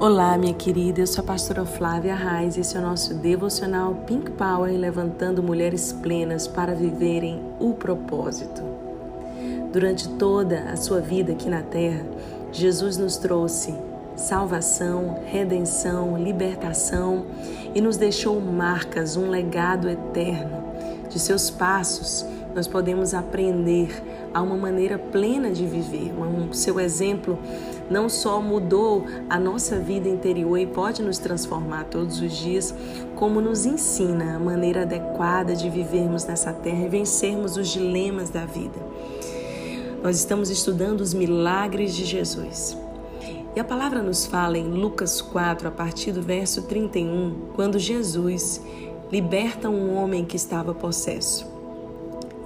Olá, minha querida, eu sou a pastora Flávia Reis e esse é o nosso devocional Pink Power levantando mulheres plenas para viverem o propósito. Durante toda a sua vida aqui na terra, Jesus nos trouxe salvação, redenção, libertação e nos deixou marcas, um legado eterno. De seus passos, nós podemos aprender a uma maneira plena de viver. O seu exemplo não só mudou a nossa vida interior e pode nos transformar todos os dias, como nos ensina a maneira adequada de vivermos nessa terra e vencermos os dilemas da vida. Nós estamos estudando os milagres de Jesus. E a palavra nos fala em Lucas 4, a partir do verso 31, quando Jesus liberta um homem que estava possesso.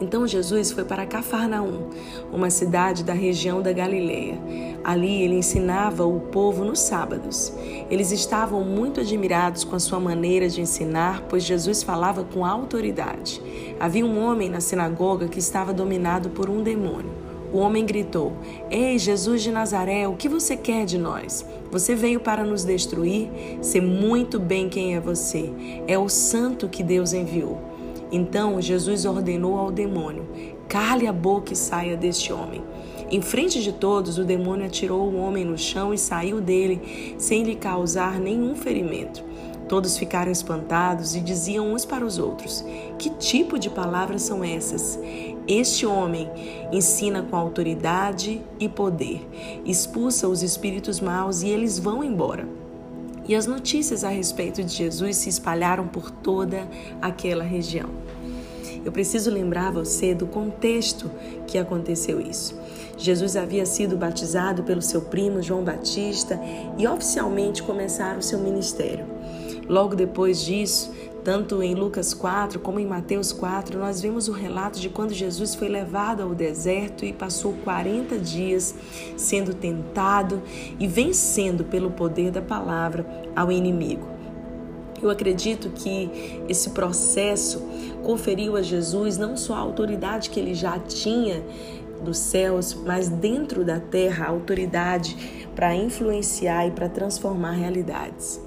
Então Jesus foi para Cafarnaum, uma cidade da região da Galileia. Ali ele ensinava o povo nos sábados. Eles estavam muito admirados com a sua maneira de ensinar, pois Jesus falava com autoridade. Havia um homem na sinagoga que estava dominado por um demônio. O homem gritou: Ei, Jesus de Nazaré, o que você quer de nós? Você veio para nos destruir? Sei muito bem quem é você. É o santo que Deus enviou. Então Jesus ordenou ao demônio: Cale a boca e saia deste homem. Em frente de todos, o demônio atirou o homem no chão e saiu dele, sem lhe causar nenhum ferimento. Todos ficaram espantados e diziam uns para os outros: Que tipo de palavras são essas? Este homem ensina com autoridade e poder, expulsa os espíritos maus e eles vão embora. E as notícias a respeito de Jesus se espalharam por toda aquela região. Eu preciso lembrar você do contexto que aconteceu isso. Jesus havia sido batizado pelo seu primo João Batista e oficialmente começaram o seu ministério. Logo depois disso, tanto em Lucas 4 como em Mateus 4, nós vemos o relato de quando Jesus foi levado ao deserto e passou 40 dias sendo tentado e vencendo pelo poder da palavra ao inimigo. Eu acredito que esse processo conferiu a Jesus não só a autoridade que ele já tinha dos céus, mas dentro da terra, a autoridade para influenciar e para transformar realidades.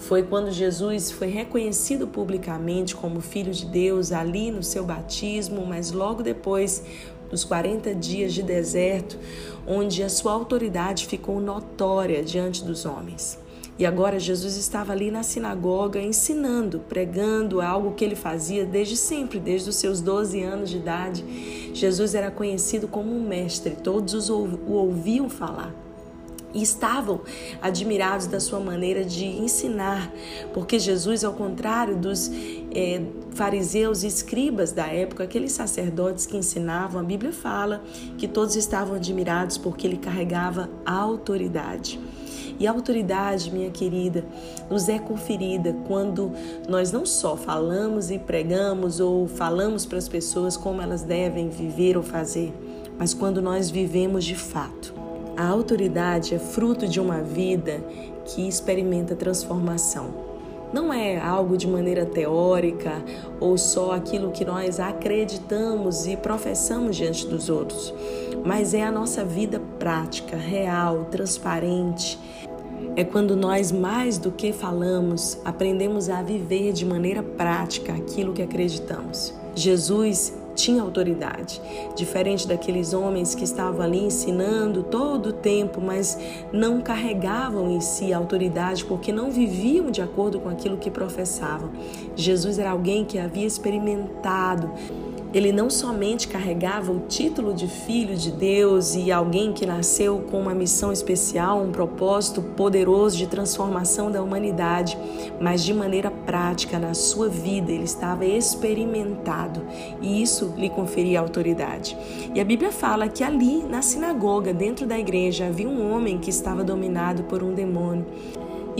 Foi quando Jesus foi reconhecido publicamente como Filho de Deus ali no seu batismo, mas logo depois dos 40 dias de deserto, onde a sua autoridade ficou notória diante dos homens. E agora Jesus estava ali na sinagoga ensinando, pregando algo que ele fazia desde sempre, desde os seus 12 anos de idade. Jesus era conhecido como um mestre, todos o ouviam falar e estavam admirados da sua maneira de ensinar, porque Jesus, ao contrário dos é, fariseus e escribas da época, aqueles sacerdotes que ensinavam, a Bíblia fala que todos estavam admirados porque ele carregava autoridade. E a autoridade, minha querida, nos é conferida quando nós não só falamos e pregamos ou falamos para as pessoas como elas devem viver ou fazer, mas quando nós vivemos de fato. A autoridade é fruto de uma vida que experimenta transformação. Não é algo de maneira teórica ou só aquilo que nós acreditamos e professamos diante dos outros, mas é a nossa vida prática, real, transparente. É quando nós, mais do que falamos, aprendemos a viver de maneira prática aquilo que acreditamos. Jesus tinha autoridade, diferente daqueles homens que estavam ali ensinando todo o tempo, mas não carregavam em si a autoridade porque não viviam de acordo com aquilo que professavam. Jesus era alguém que havia experimentado ele não somente carregava o título de filho de Deus e alguém que nasceu com uma missão especial, um propósito poderoso de transformação da humanidade, mas de maneira prática na sua vida ele estava experimentado e isso lhe conferia autoridade. E a Bíblia fala que ali na sinagoga, dentro da igreja, havia um homem que estava dominado por um demônio.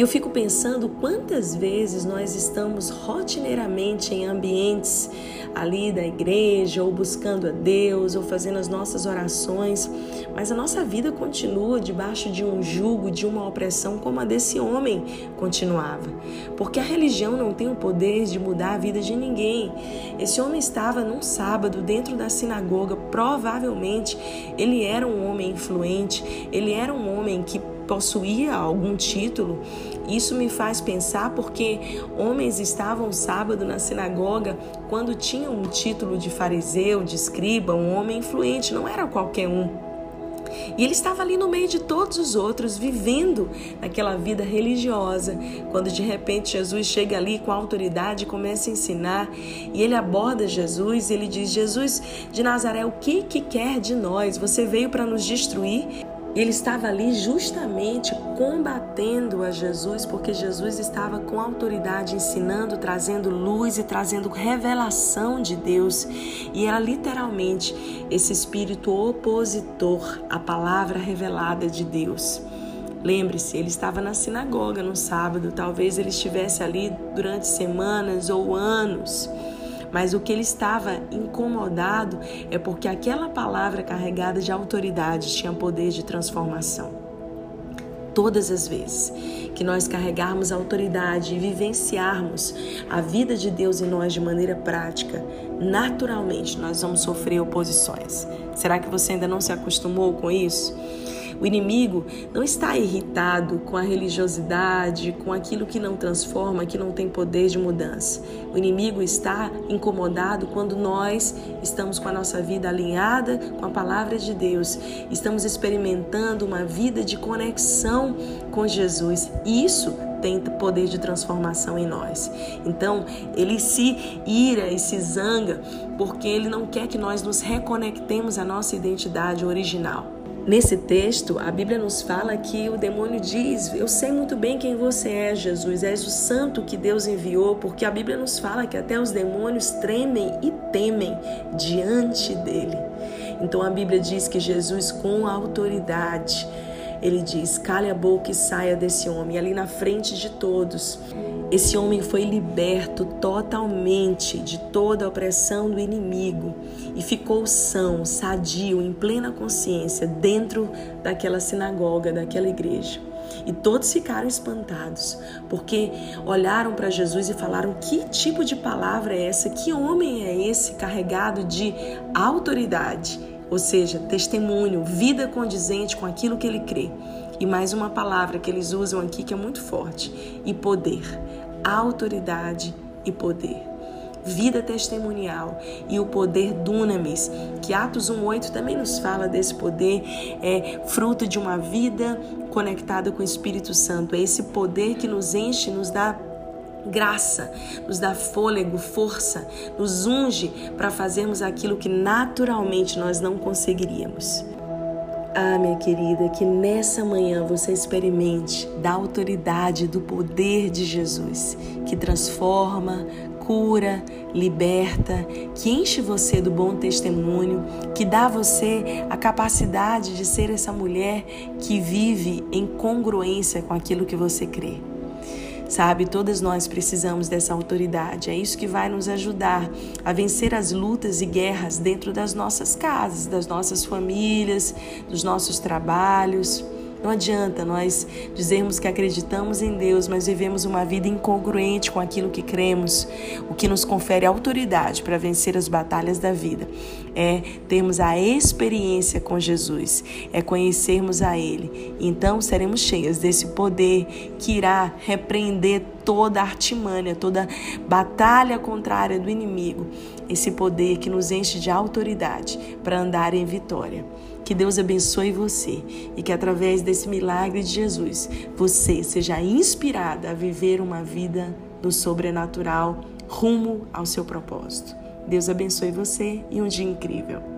E eu fico pensando quantas vezes nós estamos rotineiramente em ambientes ali da igreja, ou buscando a Deus, ou fazendo as nossas orações, mas a nossa vida continua debaixo de um jugo, de uma opressão, como a desse homem continuava. Porque a religião não tem o poder de mudar a vida de ninguém. Esse homem estava num sábado dentro da sinagoga, provavelmente ele era um homem influente, ele era um homem que possuía algum título. Isso me faz pensar porque homens estavam sábado na sinagoga quando tinham um título de fariseu, de escriba, um homem influente, não era qualquer um. E ele estava ali no meio de todos os outros, vivendo aquela vida religiosa. Quando de repente Jesus chega ali com autoridade e começa a ensinar, e ele aborda Jesus, e ele diz: Jesus de Nazaré, o que que quer de nós? Você veio para nos destruir? Ele estava ali justamente combatendo a Jesus, porque Jesus estava com autoridade ensinando, trazendo luz e trazendo revelação de Deus. E era literalmente esse espírito opositor à palavra revelada de Deus. Lembre-se, ele estava na sinagoga no sábado, talvez ele estivesse ali durante semanas ou anos. Mas o que ele estava incomodado é porque aquela palavra carregada de autoridade tinha poder de transformação. Todas as vezes que nós carregarmos a autoridade e vivenciarmos a vida de Deus em nós de maneira prática, naturalmente nós vamos sofrer oposições. Será que você ainda não se acostumou com isso? O inimigo não está irritado com a religiosidade, com aquilo que não transforma, que não tem poder de mudança. O inimigo está incomodado quando nós estamos com a nossa vida alinhada com a palavra de Deus, estamos experimentando uma vida de conexão com Jesus. Isso tem poder de transformação em nós. Então, ele se ira e se zanga porque ele não quer que nós nos reconectemos à nossa identidade original. Nesse texto, a Bíblia nos fala que o demônio diz: Eu sei muito bem quem você é, Jesus, és o santo que Deus enviou, porque a Bíblia nos fala que até os demônios tremem e temem diante dele. Então a Bíblia diz que Jesus, com autoridade, ele diz: cale a boca e saia desse homem. Ali na frente de todos, esse homem foi liberto totalmente de toda a opressão do inimigo e ficou são, sadio, em plena consciência dentro daquela sinagoga, daquela igreja. E todos ficaram espantados, porque olharam para Jesus e falaram: Que tipo de palavra é essa? Que homem é esse carregado de autoridade? Ou seja, testemunho, vida condizente com aquilo que ele crê. E mais uma palavra que eles usam aqui que é muito forte: e poder autoridade e poder. Vida testemunial e o poder dunamis, que Atos 1:8 também nos fala desse poder, é fruto de uma vida conectada com o Espírito Santo. É esse poder que nos enche, nos dá graça, nos dá fôlego, força, nos unge para fazermos aquilo que naturalmente nós não conseguiríamos. Ah, minha querida, que nessa manhã você experimente da autoridade, do poder de Jesus, que transforma, cura, liberta, que enche você do bom testemunho, que dá a você a capacidade de ser essa mulher que vive em congruência com aquilo que você crê. Sabe, todas nós precisamos dessa autoridade. É isso que vai nos ajudar a vencer as lutas e guerras dentro das nossas casas, das nossas famílias, dos nossos trabalhos. Não adianta nós dizermos que acreditamos em Deus, mas vivemos uma vida incongruente com aquilo que cremos. O que nos confere autoridade para vencer as batalhas da vida é termos a experiência com Jesus, é conhecermos a Ele. Então seremos cheias desse poder que irá repreender toda artimanha, toda batalha contrária do inimigo. Esse poder que nos enche de autoridade para andar em vitória. Que Deus abençoe você e que através desse milagre de Jesus você seja inspirada a viver uma vida do sobrenatural rumo ao seu propósito. Deus abençoe você e um dia incrível.